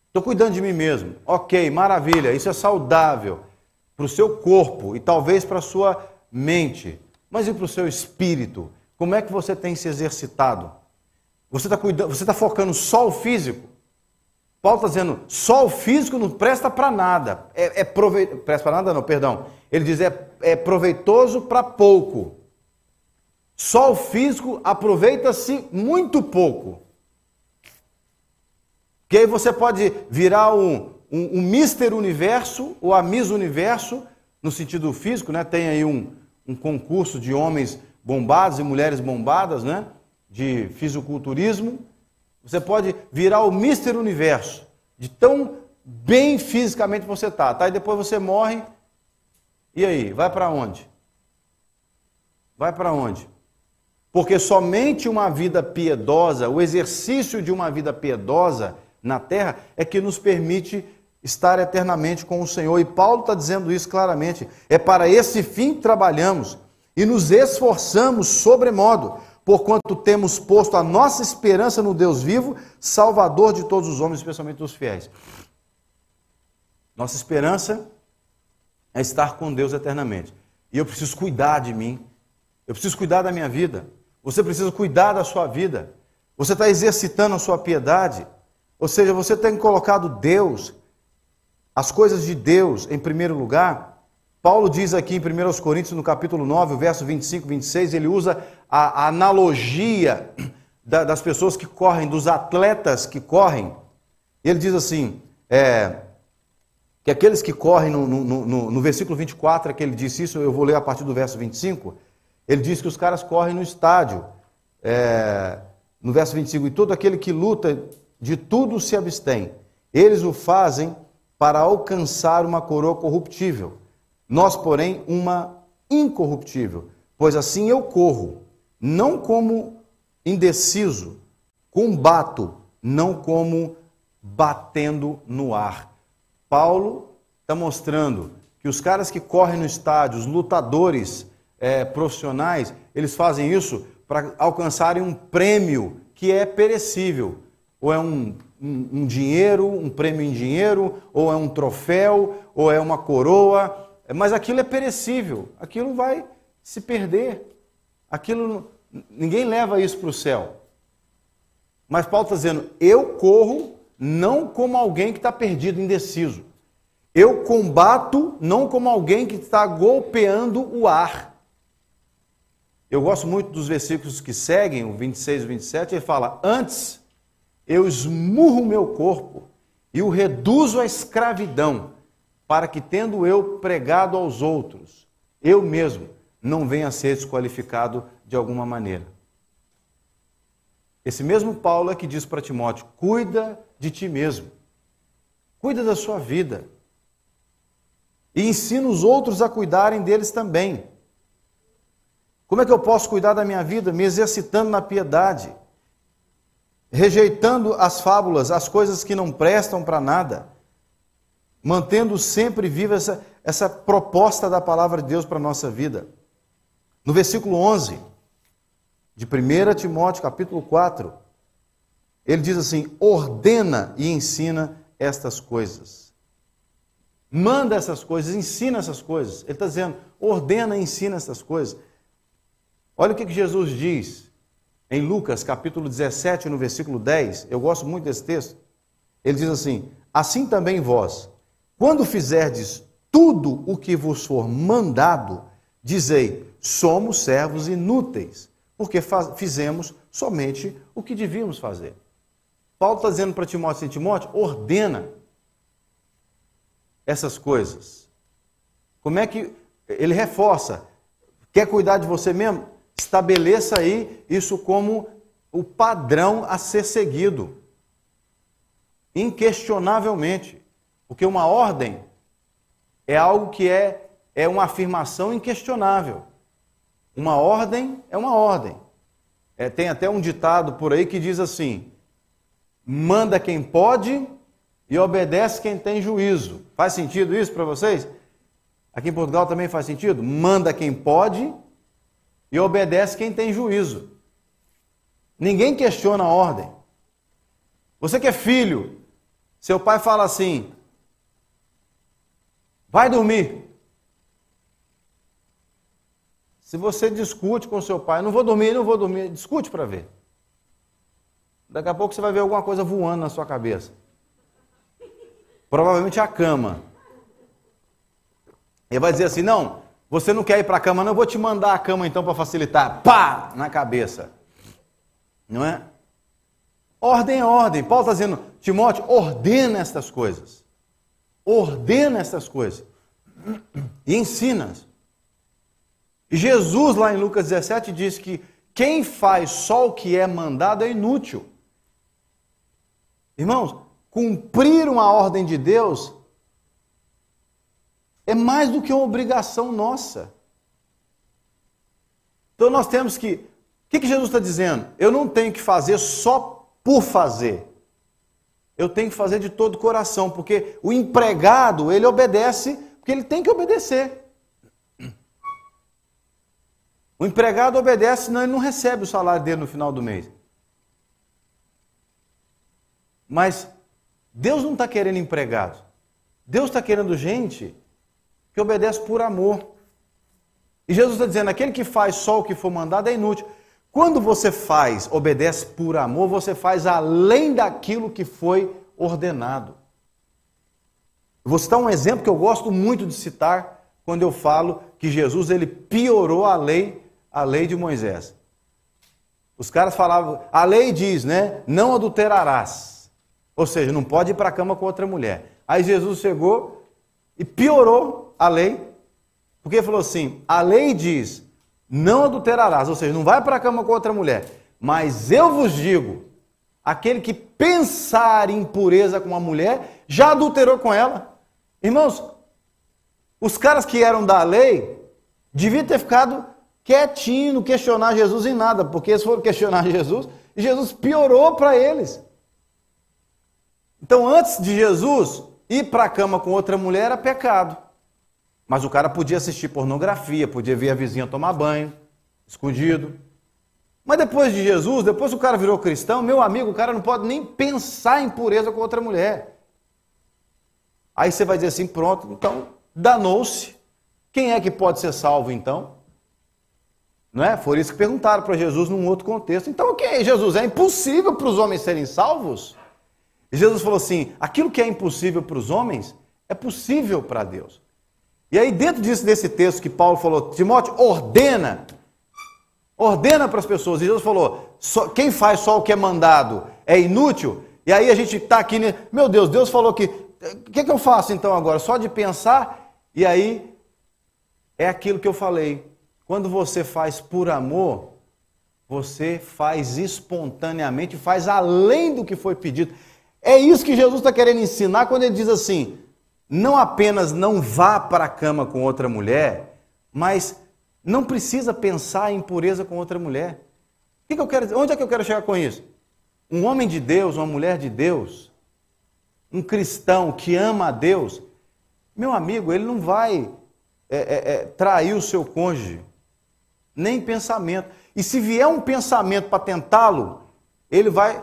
Estou cuidando de mim mesmo. Ok, maravilha, isso é saudável para o seu corpo e talvez para a sua mente. Mas e para o seu espírito? Como é que você tem se exercitado? Você está está focando só o físico? Paulo está dizendo, só o físico não presta para nada. É, é prove... Presta para nada não, perdão. Ele diz, é, é proveitoso para pouco. Só o físico aproveita-se muito pouco. Que aí você pode virar um, um, um Mister Universo ou a Miss Universo, no sentido físico, né? Tem aí um, um concurso de homens bombados e mulheres bombadas, né? De fisiculturismo. Você pode virar o Mister Universo, de tão bem fisicamente você tá, tá? E depois você morre. E aí, vai para onde? Vai para onde? Porque somente uma vida piedosa, o exercício de uma vida piedosa na terra é que nos permite estar eternamente com o Senhor. E Paulo está dizendo isso claramente. É para esse fim que trabalhamos e nos esforçamos sobremodo, porquanto temos posto a nossa esperança no Deus vivo, Salvador de todos os homens, especialmente dos fiéis. Nossa esperança é estar com Deus eternamente. E eu preciso cuidar de mim. Eu preciso cuidar da minha vida. Você precisa cuidar da sua vida. Você está exercitando a sua piedade. Ou seja, você tem colocado Deus, as coisas de Deus em primeiro lugar. Paulo diz aqui em 1 Coríntios, no capítulo 9, verso 25 e 26, ele usa a, analogia da, das pessoas que correm, dos atletas que correm. Ele diz assim: é, que aqueles que correm, no, no, no, no versículo 24 é que ele disse isso, eu vou ler a partir do verso 25. Ele diz que os caras correm no estádio. É, no verso 25, e todo aquele que luta de tudo se abstém. Eles o fazem para alcançar uma coroa corruptível. Nós, porém, uma incorruptível. Pois assim eu corro, não como indeciso, combato, não como batendo no ar. Paulo está mostrando que os caras que correm no estádio, os lutadores é, profissionais, eles fazem isso para alcançarem um prêmio que é perecível ou é um, um, um, dinheiro, um prêmio em dinheiro, ou é um troféu, ou é uma coroa, mas aquilo é perecível, aquilo vai se perder, aquilo ninguém leva isso para o céu. Mas Paulo está dizendo: eu corro não como alguém que está perdido, indeciso. Eu combato não como alguém que está golpeando o ar. Eu gosto muito dos versículos que seguem, o 26 e 27, ele fala: Antes eu esmurro o meu corpo e o reduzo à escravidão, para que, tendo eu pregado aos outros, eu mesmo não venha a ser desqualificado de alguma maneira. Esse mesmo Paulo é que diz para Timóteo: cuida de ti mesmo, cuida da sua vida, e ensina os outros a cuidarem deles também. Como é que eu posso cuidar da minha vida? Me exercitando na piedade rejeitando as fábulas, as coisas que não prestam para nada, mantendo sempre viva essa, essa proposta da palavra de Deus para a nossa vida. No versículo 11 de 1 Timóteo, capítulo 4, ele diz assim: ordena e ensina estas coisas. Manda essas coisas, ensina essas coisas. Ele está dizendo, ordena e ensina essas coisas. Olha o que Jesus diz em Lucas capítulo 17, no versículo 10. Eu gosto muito desse texto. Ele diz assim: Assim também vós, quando fizerdes tudo o que vos for mandado, dizei: somos servos inúteis, porque fizemos somente o que devíamos fazer. Paulo está dizendo para Timóteo assim, Timóteo, ordena essas coisas. Como é que ele reforça? Quer cuidar de você mesmo? Estabeleça aí isso como o padrão a ser seguido. Inquestionavelmente. Porque uma ordem é algo que é, é uma afirmação inquestionável. Uma ordem é uma ordem. É, tem até um ditado por aí que diz assim: manda quem pode e obedece quem tem juízo. Faz sentido isso para vocês? Aqui em Portugal também faz sentido? Manda quem pode e obedece quem tem juízo. Ninguém questiona a ordem. Você que é filho, seu pai fala assim: vai dormir. Se você discute com seu pai, não vou dormir, não vou dormir, discute para ver. Daqui a pouco você vai ver alguma coisa voando na sua cabeça. Provavelmente a cama. Ele vai dizer assim: não, você não quer ir para a cama, não, eu vou te mandar a cama então para facilitar. Pá! Na cabeça. Não é? Ordem é ordem. Paulo está dizendo, Timóteo, ordena estas coisas. Ordena estas coisas. E ensina-as. Jesus, lá em Lucas 17, diz que quem faz só o que é mandado é inútil. Irmãos, cumprir uma ordem de Deus é mais do que uma obrigação nossa. Então nós temos que. O que, que Jesus está dizendo? Eu não tenho que fazer só por fazer. Eu tenho que fazer de todo o coração, porque o empregado, ele obedece, porque ele tem que obedecer. O empregado obedece, senão ele não recebe o salário dele no final do mês. Mas Deus não está querendo empregado. Deus está querendo gente que obedece por amor. E Jesus está dizendo: aquele que faz só o que for mandado é inútil. Quando você faz, obedece por amor, você faz além daquilo que foi ordenado. Vou citar um exemplo que eu gosto muito de citar quando eu falo que Jesus ele piorou a lei a lei de Moisés. Os caras falavam, a lei diz, né? Não adulterarás. Ou seja, não pode ir para a cama com outra mulher. Aí Jesus chegou e piorou a lei, porque ele falou assim: a lei diz, não adulterarás, ou seja, não vai para a cama com outra mulher. Mas eu vos digo, aquele que pensar em impureza com uma mulher, já adulterou com ela. Irmãos, os caras que eram da lei deviam ter ficado quietinho, não questionar Jesus em nada, porque eles foram questionar Jesus e Jesus piorou para eles. Então, antes de Jesus ir para a cama com outra mulher era pecado. Mas o cara podia assistir pornografia, podia ver a vizinha tomar banho, escondido. Mas depois de Jesus, depois que o cara virou cristão, meu amigo, o cara não pode nem pensar em pureza com outra mulher. Aí você vai dizer assim: pronto, então danou-se. Quem é que pode ser salvo então? Não é? Foi isso que perguntaram para Jesus num outro contexto. Então, o que é Jesus? É impossível para os homens serem salvos? E Jesus falou assim: aquilo que é impossível para os homens é possível para Deus. E aí, dentro disso, desse texto que Paulo falou, Timóteo, ordena, ordena para as pessoas. E Jesus falou: só, quem faz só o que é mandado é inútil. E aí a gente está aqui, meu Deus, Deus falou que. O que, que eu faço então agora? Só de pensar, e aí é aquilo que eu falei. Quando você faz por amor, você faz espontaneamente, faz além do que foi pedido. É isso que Jesus está querendo ensinar quando ele diz assim: não apenas não vá para a cama com outra mulher, mas não precisa pensar em pureza com outra mulher. O que, eu quero, onde é que eu quero chegar com isso? Um homem de Deus, uma mulher de Deus, um cristão que ama a Deus, meu amigo, ele não vai é, é, é, trair o seu cônjuge nem pensamento. E se vier um pensamento para tentá-lo, ele vai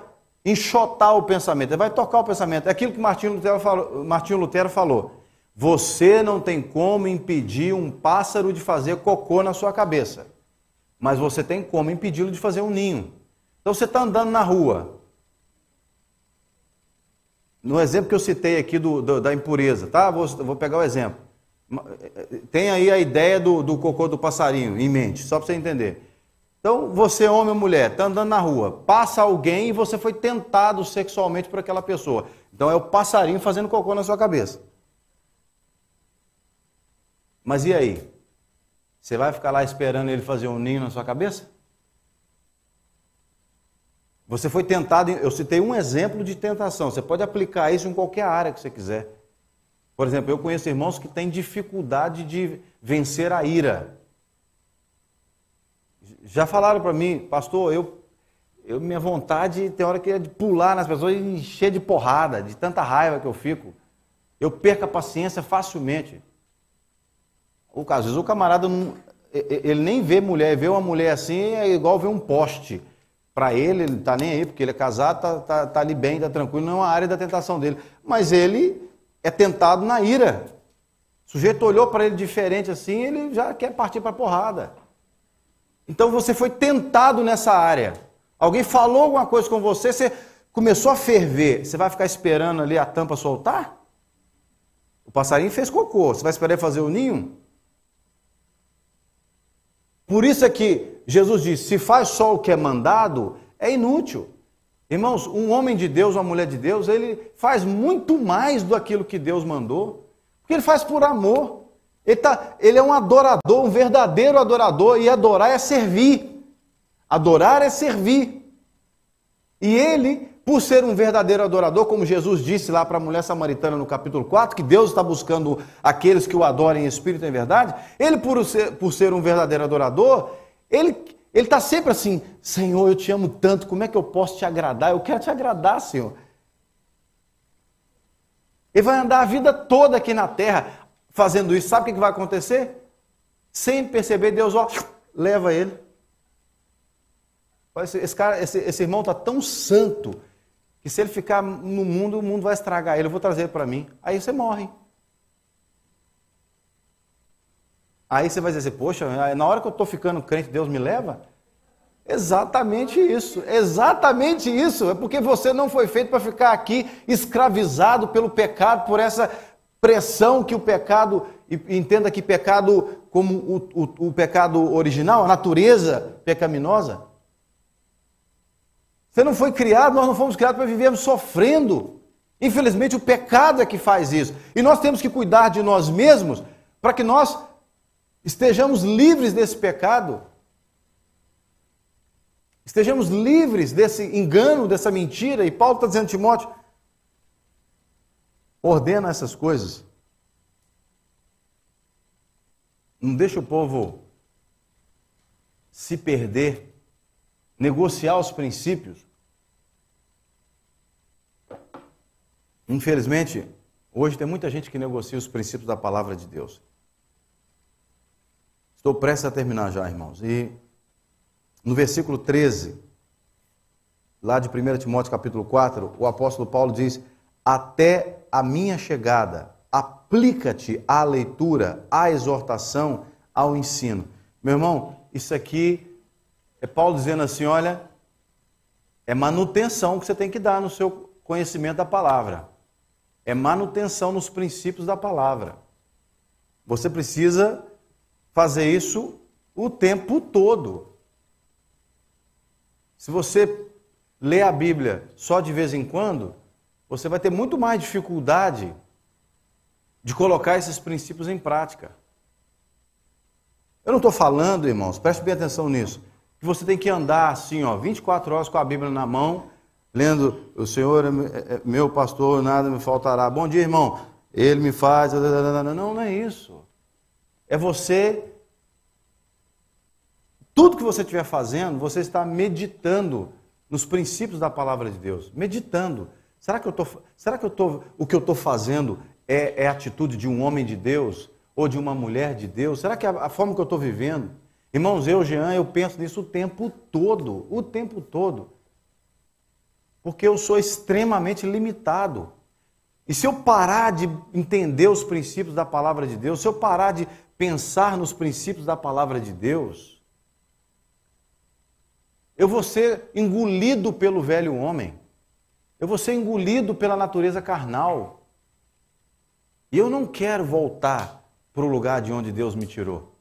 enxotar o pensamento, ele vai tocar o pensamento. É aquilo que Martinho Lutero falou. Martinho Lutero falou. Você não tem como impedir um pássaro de fazer cocô na sua cabeça. mas você tem como impedi-lo de fazer um ninho. Então você está andando na rua. No exemplo que eu citei aqui do, do, da impureza, tá? Vou, vou, pegar o exemplo. Tem aí a ideia do, do cocô do passarinho em mente, só para você entender. Então, você, homem ou mulher, está andando na rua, passa alguém e você foi tentado sexualmente por aquela pessoa. Então, é o passarinho fazendo cocô na sua cabeça. Mas e aí? Você vai ficar lá esperando ele fazer um ninho na sua cabeça? Você foi tentado, eu citei um exemplo de tentação, você pode aplicar isso em qualquer área que você quiser. Por exemplo, eu conheço irmãos que têm dificuldade de vencer a ira. Já falaram para mim, pastor, eu, eu minha vontade tem hora que é de pular nas pessoas e encher de porrada, de tanta raiva que eu fico. Eu perco a paciência facilmente. O às vezes o camarada não, ele nem vê mulher, vê uma mulher assim, é igual ver um poste. Para ele, ele está nem aí, porque ele é casado, está tá, tá ali bem, está tranquilo, não é uma área da tentação dele. Mas ele é tentado na ira. O sujeito olhou para ele diferente assim, ele já quer partir para porrada. Então você foi tentado nessa área. Alguém falou alguma coisa com você, você começou a ferver. Você vai ficar esperando ali a tampa soltar? O passarinho fez cocô. Você vai esperar ele fazer o ninho? Por isso é que Jesus disse: se faz só o que é mandado, é inútil. Irmãos, um homem de Deus, uma mulher de Deus, ele faz muito mais do aquilo que Deus mandou, porque ele faz por amor. Ele, tá, ele é um adorador, um verdadeiro adorador, e adorar é servir. Adorar é servir. E ele por ser um verdadeiro adorador, como Jesus disse lá para a mulher samaritana no capítulo 4, que Deus está buscando aqueles que o adorem em espírito e em verdade, ele, por ser, por ser um verdadeiro adorador, ele ele está sempre assim: Senhor, eu te amo tanto, como é que eu posso te agradar? Eu quero te agradar, Senhor. Ele vai andar a vida toda aqui na terra fazendo isso. Sabe o que vai acontecer? Sem perceber, Deus ó, leva ele. Esse, cara, esse, esse irmão está tão santo que se ele ficar no mundo, o mundo vai estragar ele, eu vou trazer para mim. Aí você morre. Aí você vai dizer, poxa, na hora que eu estou ficando crente, Deus me leva? Exatamente isso, exatamente isso. É porque você não foi feito para ficar aqui escravizado pelo pecado, por essa pressão que o pecado, entenda que pecado como o, o, o pecado original, a natureza pecaminosa. Você não foi criado, nós não fomos criados para vivermos sofrendo. Infelizmente, o pecado é que faz isso. E nós temos que cuidar de nós mesmos para que nós estejamos livres desse pecado. Estejamos livres desse engano, dessa mentira. E Paulo está dizendo a Timóteo: ordena essas coisas. Não deixa o povo se perder negociar os princípios. Infelizmente, hoje tem muita gente que negocia os princípios da palavra de Deus. Estou prestes a terminar já, irmãos. E no versículo 13, lá de 1 Timóteo capítulo 4, o apóstolo Paulo diz: Até a minha chegada, aplica-te à leitura, à exortação, ao ensino. Meu irmão, isso aqui é Paulo dizendo assim: olha, é manutenção que você tem que dar no seu conhecimento da palavra. É manutenção nos princípios da palavra. Você precisa fazer isso o tempo todo. Se você lê a Bíblia só de vez em quando, você vai ter muito mais dificuldade de colocar esses princípios em prática. Eu não estou falando, irmãos, preste bem atenção nisso que você tem que andar assim, ó, 24 horas com a Bíblia na mão, lendo: O Senhor é, é meu pastor, nada me faltará. Bom dia, irmão. Ele me faz. Não, não é isso. É você. Tudo que você estiver fazendo, você está meditando nos princípios da palavra de Deus. Meditando. Será que eu tô, será que eu tô, o que eu estou fazendo é, é a atitude de um homem de Deus ou de uma mulher de Deus? Será que a, a forma que eu estou vivendo Irmãos, eu, Jean, eu penso nisso o tempo todo, o tempo todo. Porque eu sou extremamente limitado. E se eu parar de entender os princípios da palavra de Deus, se eu parar de pensar nos princípios da palavra de Deus, Eu vou ser engolido pelo velho homem. Eu vou ser engolido pela natureza carnal. E eu não quero voltar para o lugar de onde Deus me tirou.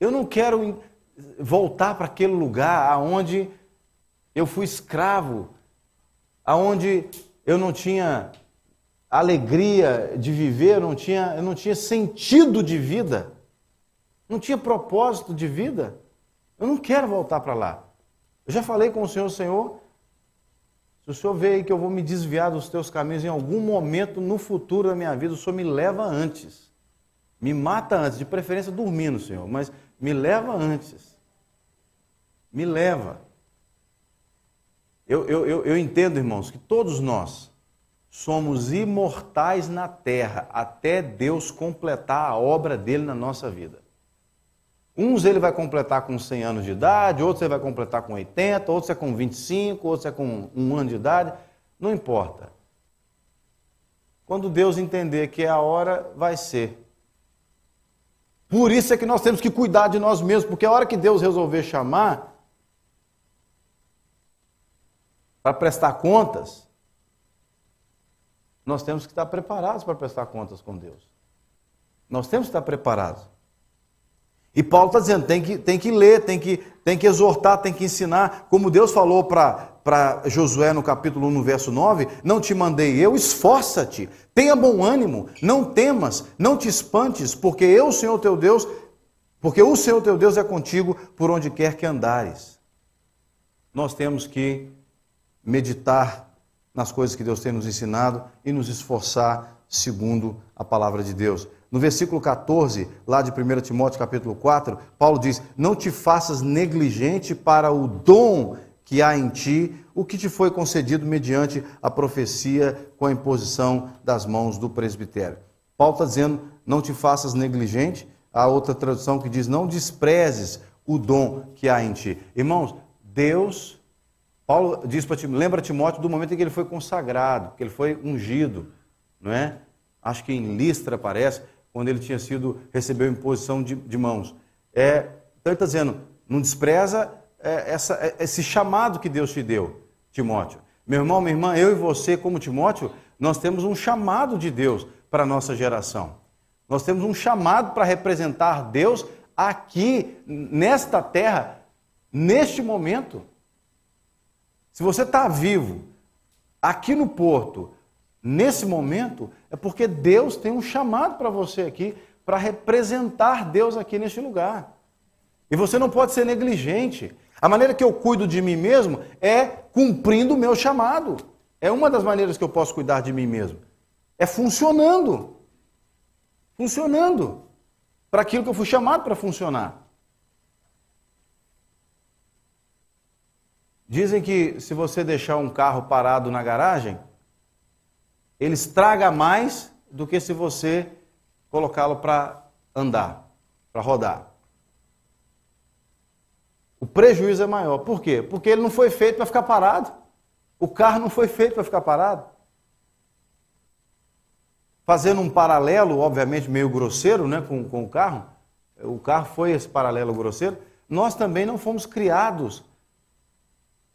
Eu não quero voltar para aquele lugar aonde eu fui escravo, aonde eu não tinha alegria de viver, não tinha, eu não tinha sentido de vida, não tinha propósito de vida. Eu não quero voltar para lá. Eu já falei com o Senhor, Senhor, se o Senhor vê aí que eu vou me desviar dos teus caminhos em algum momento no futuro da minha vida, o Senhor me leva antes. Me mata antes, de preferência dormindo, Senhor, mas me leva antes. Me leva. Eu, eu, eu, eu entendo, irmãos, que todos nós somos imortais na terra até Deus completar a obra dele na nossa vida. Uns ele vai completar com 100 anos de idade, outros ele vai completar com 80, outros é com 25, outros é com um ano de idade. Não importa. Quando Deus entender que é a hora, vai ser. Por isso é que nós temos que cuidar de nós mesmos, porque a hora que Deus resolver chamar para prestar contas, nós temos que estar preparados para prestar contas com Deus. Nós temos que estar preparados. E Paulo está dizendo, tem que, tem que ler, tem que, tem que exortar, tem que ensinar. Como Deus falou para Josué no capítulo 1, no verso 9, não te mandei eu, esforça-te, tenha bom ânimo, não temas, não te espantes, porque eu, Senhor teu Deus, porque o Senhor teu Deus é contigo por onde quer que andares. Nós temos que meditar nas coisas que Deus tem nos ensinado e nos esforçar segundo a palavra de Deus. No versículo 14, lá de 1 Timóteo capítulo 4, Paulo diz: Não te faças negligente para o dom que há em ti, o que te foi concedido mediante a profecia com a imposição das mãos do presbitério. Paulo está dizendo: Não te faças negligente. Há outra tradução que diz: Não desprezes o dom que há em ti. Irmãos, Deus, Paulo diz para Timóteo, lembra Timóteo do momento em que ele foi consagrado, que ele foi ungido, não é? Acho que em Listra aparece quando ele tinha sido, recebeu imposição de, de mãos. É, então ele está dizendo, não despreza é, essa, é, esse chamado que Deus te deu, Timóteo. Meu irmão, minha irmã, eu e você, como Timóteo, nós temos um chamado de Deus para a nossa geração. Nós temos um chamado para representar Deus aqui, nesta terra, neste momento. Se você está vivo, aqui no porto, nesse momento, é porque Deus tem um chamado para você aqui, para representar Deus aqui neste lugar. E você não pode ser negligente. A maneira que eu cuido de mim mesmo é cumprindo o meu chamado. É uma das maneiras que eu posso cuidar de mim mesmo. É funcionando. Funcionando. Para aquilo que eu fui chamado para funcionar. Dizem que se você deixar um carro parado na garagem, ele estraga mais do que se você colocá-lo para andar, para rodar. O prejuízo é maior. Por quê? Porque ele não foi feito para ficar parado. O carro não foi feito para ficar parado. Fazendo um paralelo, obviamente meio grosseiro né, com, com o carro, o carro foi esse paralelo grosseiro, nós também não fomos criados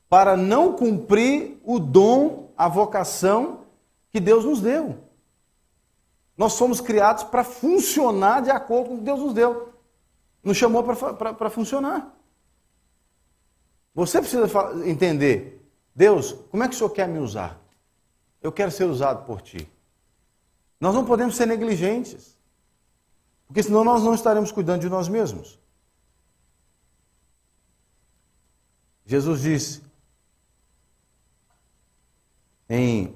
para não cumprir o dom, a vocação que Deus nos deu. Nós somos criados para funcionar de acordo com o que Deus nos deu. Nos chamou para funcionar. Você precisa entender, Deus, como é que o Senhor quer me usar? Eu quero ser usado por Ti. Nós não podemos ser negligentes, porque senão nós não estaremos cuidando de nós mesmos. Jesus disse em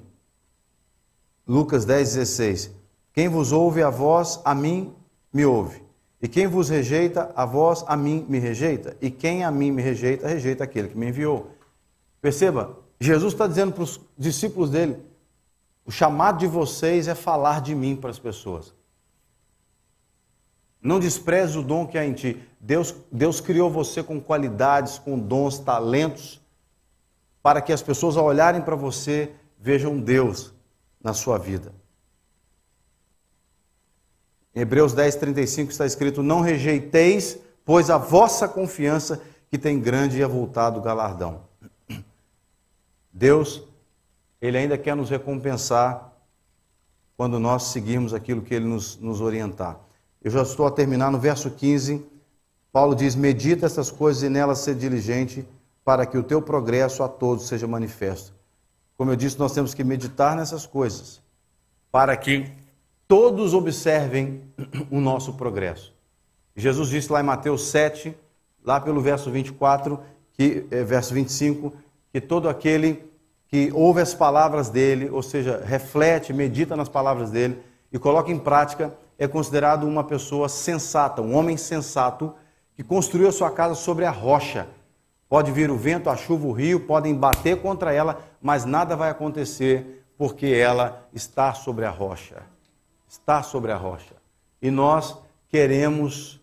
Lucas 10, 16. Quem vos ouve a vós, a mim me ouve. E quem vos rejeita, a vós, a mim me rejeita. E quem a mim me rejeita, rejeita aquele que me enviou. Perceba, Jesus está dizendo para os discípulos dele: o chamado de vocês é falar de mim para as pessoas. Não despreze o dom que há em ti. Deus, Deus criou você com qualidades, com dons, talentos, para que as pessoas, ao olharem para você, vejam Deus na sua vida. Em Hebreus 10, 35 está escrito: Não rejeiteis, pois a vossa confiança, que tem grande e avultado galardão. Deus, Ele ainda quer nos recompensar quando nós seguirmos aquilo que Ele nos, nos orientar. Eu já estou a terminar no verso 15. Paulo diz: Medita essas coisas e nelas ser diligente, para que o teu progresso a todos seja manifesto. Como eu disse, nós temos que meditar nessas coisas, para que todos observem o nosso progresso. Jesus disse lá em Mateus 7, lá pelo verso 24, que, é, verso 25, que todo aquele que ouve as palavras dele, ou seja, reflete, medita nas palavras dele e coloca em prática, é considerado uma pessoa sensata, um homem sensato que construiu a sua casa sobre a rocha. Pode vir o vento, a chuva, o rio, podem bater contra ela, mas nada vai acontecer porque ela está sobre a rocha. Está sobre a rocha. E nós queremos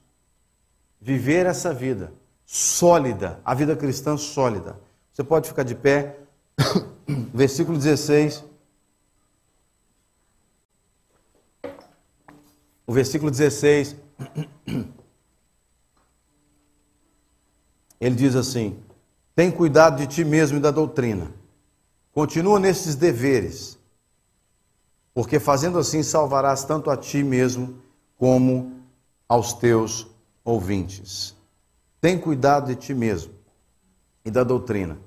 viver essa vida sólida, a vida cristã sólida. Você pode ficar de pé. Versículo 16. O versículo 16. Ele diz assim: Tem cuidado de ti mesmo e da doutrina. Continua nesses deveres, porque fazendo assim salvarás tanto a ti mesmo como aos teus ouvintes. Tem cuidado de ti mesmo e da doutrina.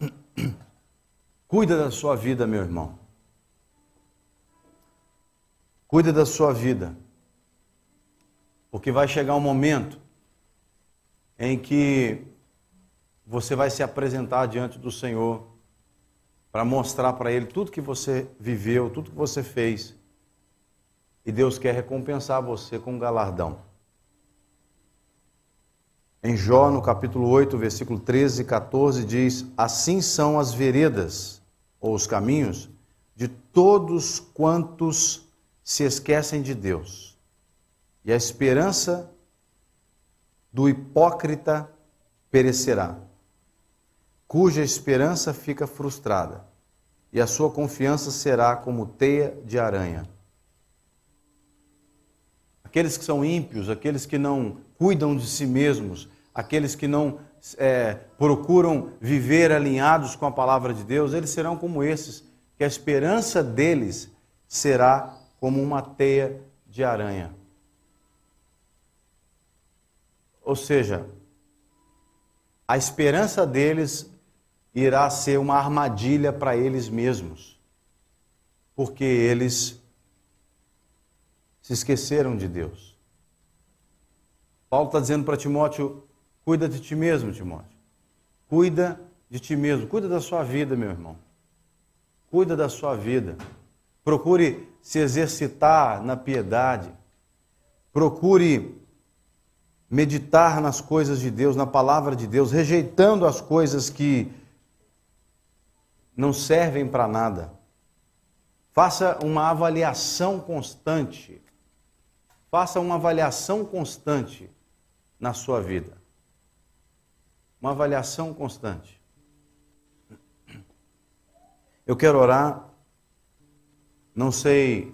Cuida da sua vida, meu irmão. Cuida da sua vida. Porque vai chegar um momento em que você vai se apresentar diante do Senhor para mostrar para Ele tudo que você viveu, tudo que você fez. E Deus quer recompensar você com um galardão. Em Jó, no capítulo 8, versículo 13 e 14, diz: Assim são as veredas, ou os caminhos, de todos quantos se esquecem de Deus. E a esperança do hipócrita perecerá, cuja esperança fica frustrada, e a sua confiança será como teia de aranha. Aqueles que são ímpios, aqueles que não cuidam de si mesmos, aqueles que não é, procuram viver alinhados com a palavra de Deus, eles serão como esses, que a esperança deles será como uma teia de aranha. Ou seja, a esperança deles irá ser uma armadilha para eles mesmos, porque eles se esqueceram de Deus. Paulo está dizendo para Timóteo: cuida de ti mesmo, Timóteo. Cuida de ti mesmo, cuida da sua vida, meu irmão. Cuida da sua vida. Procure se exercitar na piedade. Procure meditar nas coisas de Deus, na palavra de Deus, rejeitando as coisas que não servem para nada. Faça uma avaliação constante Faça uma avaliação constante na sua vida. Uma avaliação constante. Eu quero orar. Não sei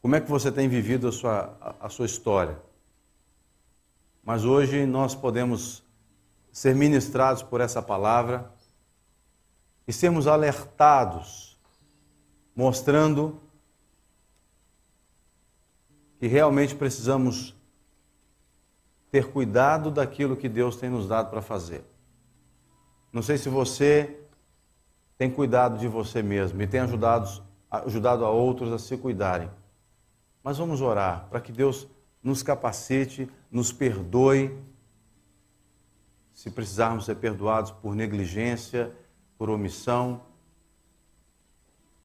como é que você tem vivido a sua, a, sua história. Mas hoje nós podemos ser ministrados por essa palavra e sermos alertados, mostrando que realmente precisamos ter cuidado daquilo que Deus tem nos dado para fazer. Não sei se você tem cuidado de você mesmo e tem ajudado, ajudado a outros a se cuidarem. Mas vamos orar para que Deus nos capacite, nos perdoe, se precisarmos ser perdoados por negligência, por omissão,